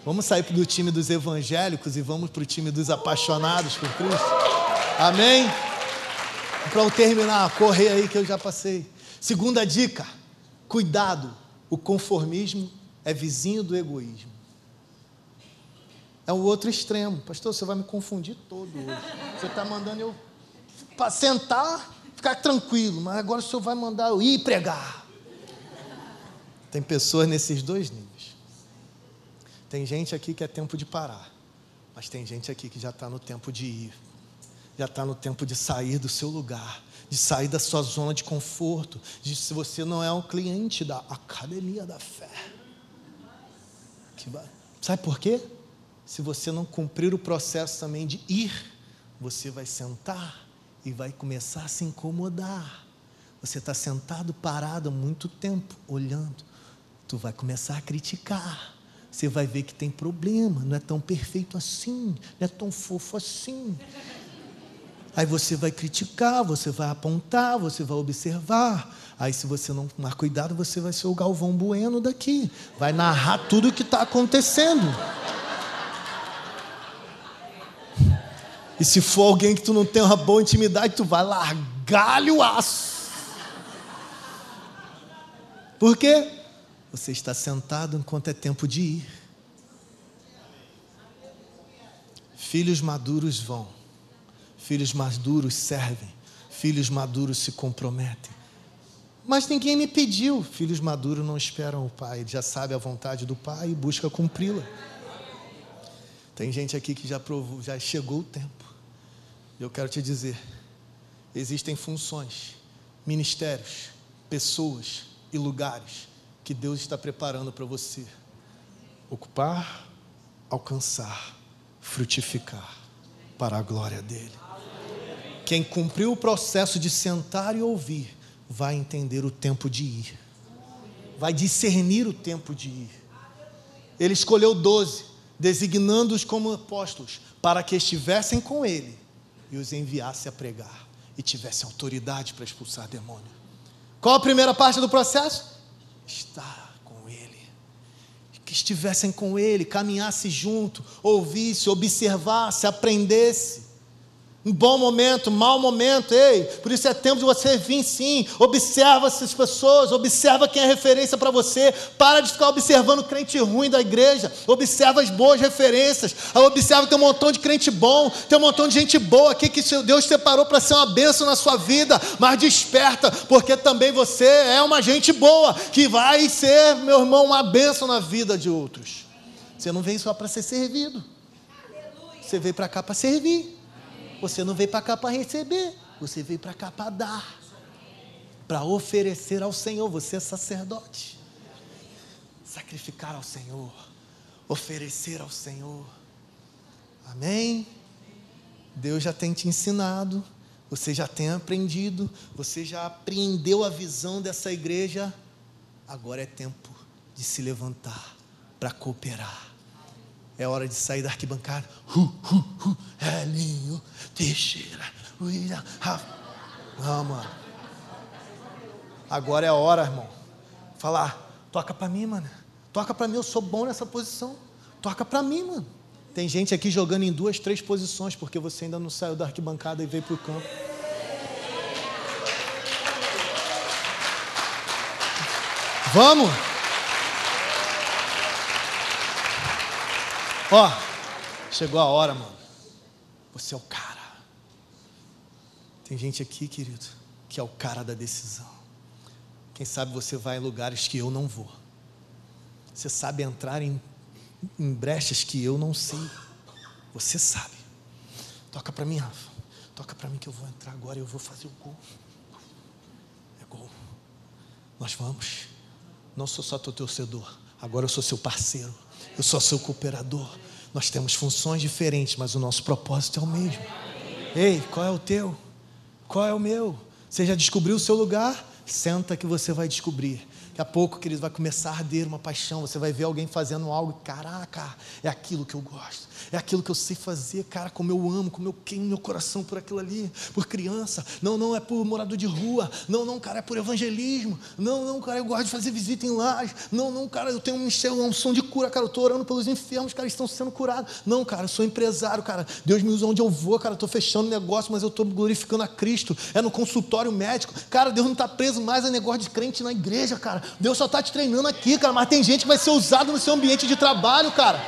Vamos sair do time dos evangélicos e vamos para o time dos apaixonados por Cristo. Amém? Para eu terminar, correr aí que eu já passei. Segunda dica: cuidado. O conformismo é vizinho do egoísmo. É o outro extremo. Pastor, você vai me confundir todo hoje. Você está mandando eu para sentar, ficar tranquilo, mas agora o senhor vai mandar eu ir pregar. Tem pessoas nesses dois níveis. Tem gente aqui que é tempo de parar, mas tem gente aqui que já está no tempo de ir, já está no tempo de sair do seu lugar, de sair da sua zona de conforto, de se você não é um cliente da academia da fé. Sabe por quê? Se você não cumprir o processo também de ir, você vai sentar e vai começar a se incomodar. Você está sentado, parado há muito tempo, olhando. Tu vai começar a criticar você vai ver que tem problema, não é tão perfeito assim, não é tão fofo assim. Aí você vai criticar, você vai apontar, você vai observar. Aí, se você não tomar cuidado, você vai ser o Galvão Bueno daqui. Vai narrar tudo o que está acontecendo. E se for alguém que tu não tem uma boa intimidade, tu vai largar-lhe o aço. Por quê? Você está sentado enquanto é tempo de ir. Filhos maduros vão, filhos maduros servem, filhos maduros se comprometem. Mas ninguém me pediu. Filhos maduros não esperam o pai, já sabe a vontade do pai e busca cumpri-la. Tem gente aqui que já provou, já chegou o tempo. Eu quero te dizer, existem funções, ministérios, pessoas e lugares que Deus está preparando para você ocupar, alcançar, frutificar para a glória dele. Quem cumpriu o processo de sentar e ouvir, vai entender o tempo de ir, vai discernir o tempo de ir. Ele escolheu doze, designando-os como apóstolos, para que estivessem com ele e os enviasse a pregar e tivesse autoridade para expulsar demônio. Qual a primeira parte do processo? estar com Ele. que estivessem com ele, caminhasse junto, ouvisse, observasse, aprendesse. Um bom momento, mau momento, ei, por isso é tempo de você vir sim. Observa essas pessoas, observa quem é referência para você. Para de ficar observando crente ruim da igreja. Observa as boas referências. Observa que tem um montão de crente bom, tem um montão de gente boa aqui que Deus separou para ser uma bênção na sua vida. Mas desperta, porque também você é uma gente boa que vai ser, meu irmão, uma bênção na vida de outros. Você não veio só para ser servido. Você veio para cá para servir. Você não veio para cá para receber, você veio para cá para dar, para oferecer ao Senhor. Você é sacerdote. Sacrificar ao Senhor, oferecer ao Senhor. Amém? Deus já tem te ensinado, você já tem aprendido, você já apreendeu a visão dessa igreja. Agora é tempo de se levantar para cooperar é hora de sair da arquibancada. Uh, uh, uh, Elinho, Teixeira, William, Rafa. Não, mano. Agora é a hora, irmão. Falar, toca para mim, mano. Toca para mim, eu sou bom nessa posição. Toca para mim, mano. Tem gente aqui jogando em duas, três posições porque você ainda não saiu da arquibancada e veio para o campo. Vamos! Ó, chegou a hora, mano. Você é o cara. Tem gente aqui, querido, que é o cara da decisão. Quem sabe você vai em lugares que eu não vou. Você sabe entrar em, em brechas que eu não sei. Você sabe. Toca para mim, Rafa. Toca para mim que eu vou entrar agora e eu vou fazer o gol. É gol. Nós vamos. Não sou só teu torcedor. Agora eu sou seu parceiro. Eu sou seu cooperador. Nós temos funções diferentes, mas o nosso propósito é o mesmo. Ei, qual é o teu? Qual é o meu? Você já descobriu o seu lugar? Senta que você vai descobrir. Daqui a pouco, querido, vai começar a arder uma paixão. Você vai ver alguém fazendo algo. Caraca, é aquilo que eu gosto. É aquilo que eu sei fazer, cara, como eu amo, como eu queimo meu coração por aquilo ali, por criança. Não, não é por morador de rua. Não, não, cara, é por evangelismo. Não, não, cara, eu gosto de fazer visita em laje. Não, não, cara, eu tenho um, um som de cura, cara, eu estou orando pelos enfermos, cara, estão sendo curados. Não, cara, eu sou empresário, cara. Deus me usa onde eu vou, cara, estou fechando negócio, mas eu estou glorificando a Cristo. É no consultório médico. Cara, Deus não está preso mais a negócio de crente na igreja, cara. Deus só está te treinando aqui, cara. Mas tem gente que vai ser usado no seu ambiente de trabalho, cara.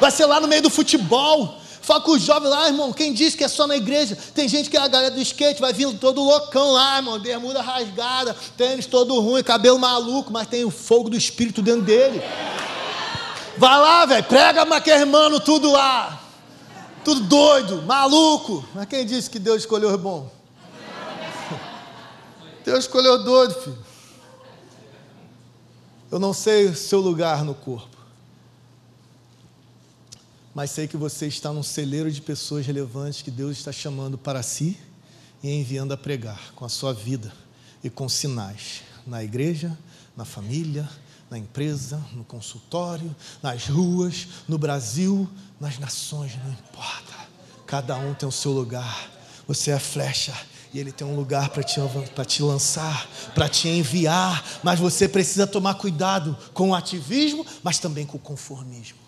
Vai ser lá no meio do futebol. Fala com os jovens lá, irmão. Quem diz que é só na igreja? Tem gente que é a galera do skate, vai vindo todo loucão lá, irmão. Bermuda rasgada, tênis todo ruim, cabelo maluco, mas tem o fogo do espírito dentro dele. Vai lá, velho. Prega maquermano tudo lá. Tudo doido, maluco. Mas quem disse que Deus escolheu o bom? Deus escolheu doido, filho. Eu não sei o seu lugar no corpo, mas sei que você está num celeiro de pessoas relevantes que Deus está chamando para si e enviando a pregar com a sua vida e com sinais na igreja, na família, na empresa, no consultório, nas ruas, no Brasil, nas nações, não importa. Cada um tem o seu lugar. Você é flecha e Ele tem um lugar para te, te lançar, para te enviar, mas você precisa tomar cuidado com o ativismo, mas também com o conformismo.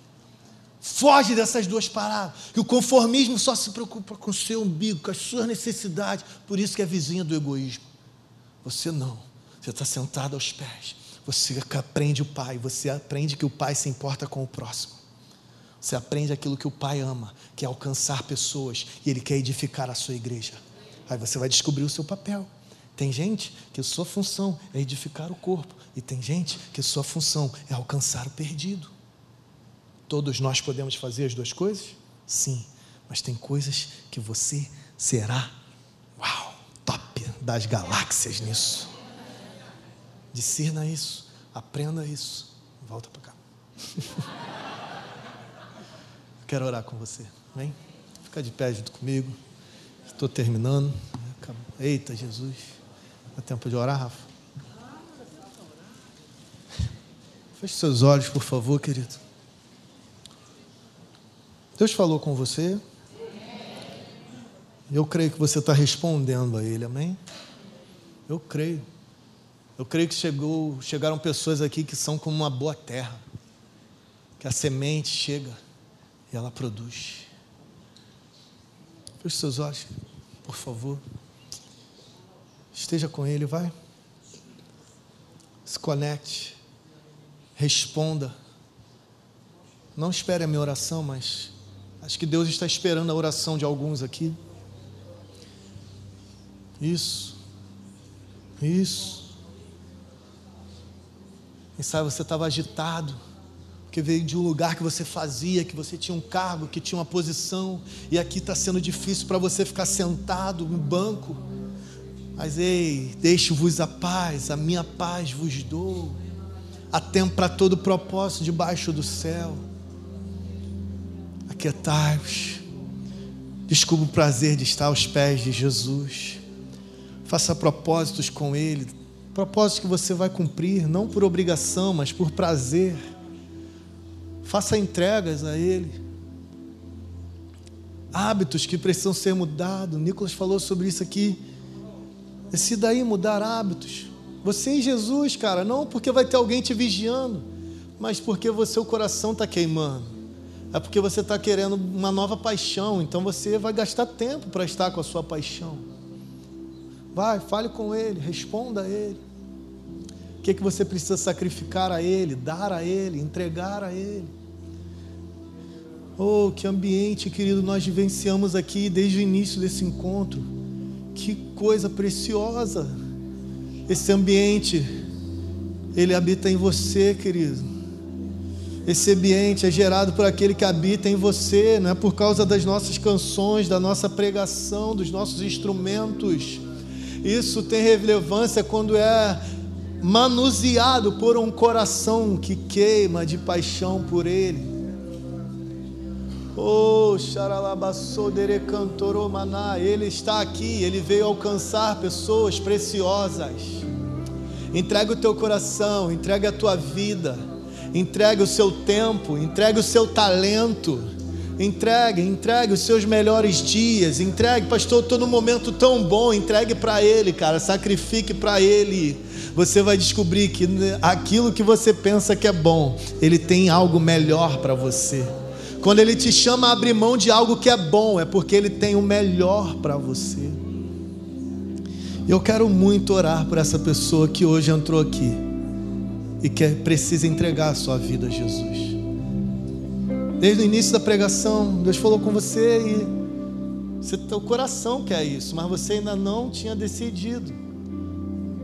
Foge dessas duas paradas, que o conformismo só se preocupa com o seu umbigo, com as suas necessidades, por isso que é vizinha do egoísmo. Você não, você está sentado aos pés, você aprende o Pai, você aprende que o Pai se importa com o próximo. Você aprende aquilo que o Pai ama, que é alcançar pessoas, e Ele quer edificar a sua igreja. Aí você vai descobrir o seu papel. Tem gente que sua função é edificar o corpo, e tem gente que sua função é alcançar o perdido. Todos nós podemos fazer as duas coisas? Sim, mas tem coisas que você será, uau, top das galáxias nisso. Discerna isso, aprenda isso. Volta para cá. Quero orar com você, vem? Fica de pé junto comigo. Estou terminando. Eita, Jesus. Dá tempo de orar, Rafa? Feche seus olhos, por favor, querido. Deus falou com você. Eu creio que você está respondendo a Ele, amém? Eu creio. Eu creio que chegou, chegaram pessoas aqui que são como uma boa terra. que a semente chega e ela produz. Feche seus olhos, por favor. Esteja com Ele, vai. Se conecte. Responda. Não espere a minha oração, mas acho que Deus está esperando a oração de alguns aqui. Isso. Isso. Quem sabe você estava agitado, porque veio de um lugar que você fazia, que você tinha um cargo, que tinha uma posição, e aqui está sendo difícil para você ficar sentado no banco. Mas ei, deixo-vos a paz, a minha paz vos dou. Há tempo para todo propósito debaixo do céu. Aquietai-vos. Descubra o prazer de estar aos pés de Jesus. Faça propósitos com Ele, propósitos que você vai cumprir, não por obrigação, mas por prazer. Faça entregas a Ele. Hábitos que precisam ser mudados. Nicolas falou sobre isso aqui. Decida aí mudar hábitos. Você e Jesus, cara, não porque vai ter alguém te vigiando, mas porque o coração está queimando. É porque você está querendo uma nova paixão, então você vai gastar tempo para estar com a sua paixão. Vai, fale com Ele, responda a Ele. O que, é que você precisa sacrificar a Ele, dar a Ele, entregar a Ele? Oh, que ambiente, querido, nós vivenciamos aqui desde o início desse encontro. Que coisa preciosa. Esse ambiente, ele habita em você, querido. Esse ambiente é gerado por aquele que habita em você, não é por causa das nossas canções, da nossa pregação, dos nossos instrumentos. Isso tem relevância quando é manuseado por um coração que queima de paixão por Ele. Oh, xaralabassodere cantoromaná, Ele está aqui, Ele veio alcançar pessoas preciosas. Entrega o teu coração, entrega a tua vida, entrega o seu tempo, entrega o seu talento Entregue, entregue os seus melhores dias. Entregue, pastor, estou num momento tão bom. Entregue para Ele, cara. Sacrifique para Ele. Você vai descobrir que aquilo que você pensa que é bom, Ele tem algo melhor para você. Quando Ele te chama a abrir mão de algo que é bom, é porque Ele tem o melhor para você. Eu quero muito orar por essa pessoa que hoje entrou aqui e que precisa entregar a sua vida a Jesus. Desde o início da pregação, Deus falou com você e você, teu coração quer isso, mas você ainda não tinha decidido.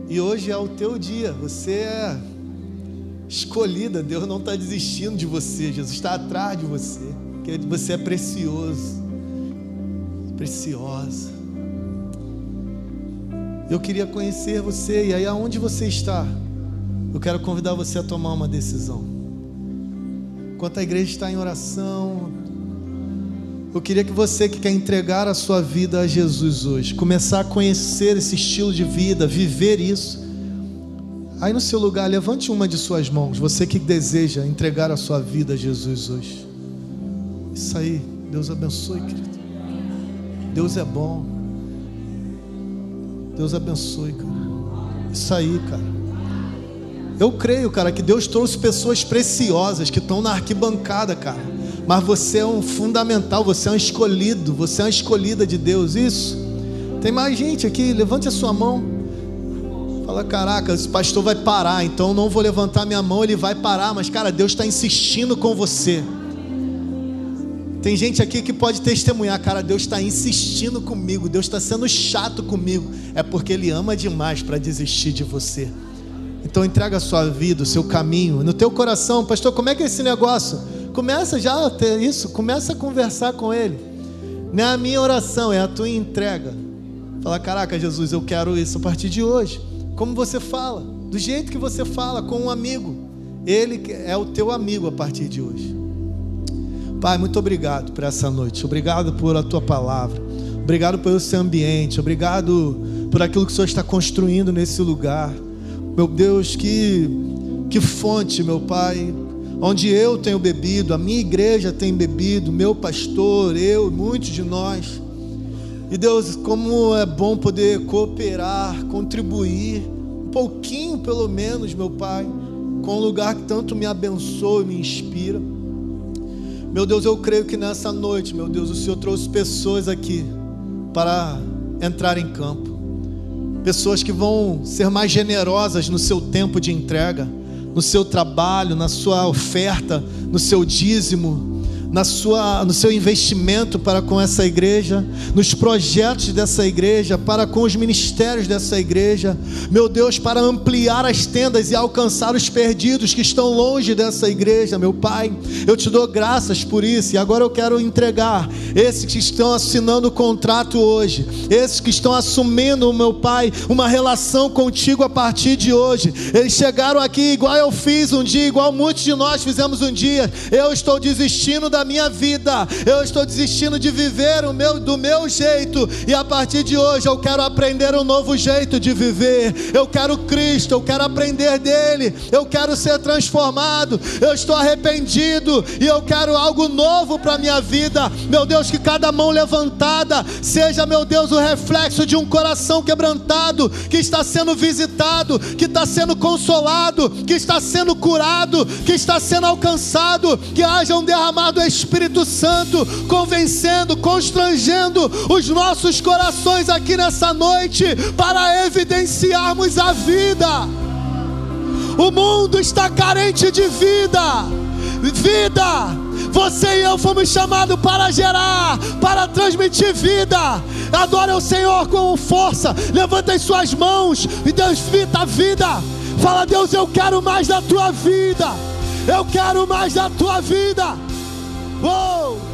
E hoje é o teu dia, você é escolhida, Deus não está desistindo de você, Jesus está atrás de você, porque você é precioso, preciosa. Eu queria conhecer você, e aí aonde você está, eu quero convidar você a tomar uma decisão. Enquanto a igreja está em oração, eu queria que você que quer entregar a sua vida a Jesus hoje, começar a conhecer esse estilo de vida, viver isso. Aí no seu lugar, levante uma de suas mãos, você que deseja entregar a sua vida a Jesus hoje. Isso aí, Deus abençoe, querido. Deus é bom. Deus abençoe, cara. Isso aí, cara. Eu creio, cara, que Deus trouxe pessoas preciosas que estão na arquibancada, cara. Mas você é um fundamental, você é um escolhido, você é uma escolhida de Deus. Isso. Tem mais gente aqui, levante a sua mão. Fala, caraca, esse pastor vai parar, então eu não vou levantar minha mão, ele vai parar, mas cara, Deus está insistindo com você. Tem gente aqui que pode testemunhar, cara, Deus está insistindo comigo, Deus está sendo chato comigo, é porque Ele ama demais para desistir de você. Então entrega a sua vida, o seu caminho, no teu coração, pastor, como é que é esse negócio? Começa já a ter isso, começa a conversar com ele. Não é a minha oração, é a tua entrega. Fala, caraca, Jesus, eu quero isso a partir de hoje. Como você fala, do jeito que você fala com um amigo. Ele é o teu amigo a partir de hoje. Pai, muito obrigado por essa noite. Obrigado por a tua palavra. Obrigado pelo seu ambiente. Obrigado por aquilo que o Senhor está construindo nesse lugar. Meu Deus, que, que fonte, meu Pai, onde eu tenho bebido, a minha igreja tem bebido, meu pastor, eu, muitos de nós. E Deus, como é bom poder cooperar, contribuir, um pouquinho pelo menos, meu Pai, com um lugar que tanto me abençoa e me inspira. Meu Deus, eu creio que nessa noite, meu Deus, o Senhor trouxe pessoas aqui para entrar em campo. Pessoas que vão ser mais generosas no seu tempo de entrega, no seu trabalho, na sua oferta, no seu dízimo na sua, no seu investimento para com essa igreja, nos projetos dessa igreja, para com os ministérios dessa igreja, meu Deus, para ampliar as tendas e alcançar os perdidos que estão longe dessa igreja, meu Pai, eu te dou graças por isso, e agora eu quero entregar esses que estão assinando o contrato hoje, esses que estão assumindo, meu Pai, uma relação contigo a partir de hoje, eles chegaram aqui igual eu fiz um dia, igual muitos de nós fizemos um dia, eu estou desistindo da da minha vida. Eu estou desistindo de viver o meu, do meu jeito. E a partir de hoje eu quero aprender um novo jeito de viver. Eu quero Cristo, eu quero aprender dele. Eu quero ser transformado. Eu estou arrependido e eu quero algo novo para minha vida. Meu Deus, que cada mão levantada seja, meu Deus, o reflexo de um coração quebrantado que está sendo visitado, que está sendo consolado, que está sendo curado, que está sendo alcançado, que haja um derramado Espírito Santo convencendo, constrangendo os nossos corações aqui nessa noite para evidenciarmos a vida. O mundo está carente de vida. Vida. Você e eu fomos chamados para gerar, para transmitir vida. Adore o Senhor com força. Levanta as suas mãos e desfita a vida. Fala, Deus, eu quero mais da tua vida. Eu quero mais da tua vida. Whoa!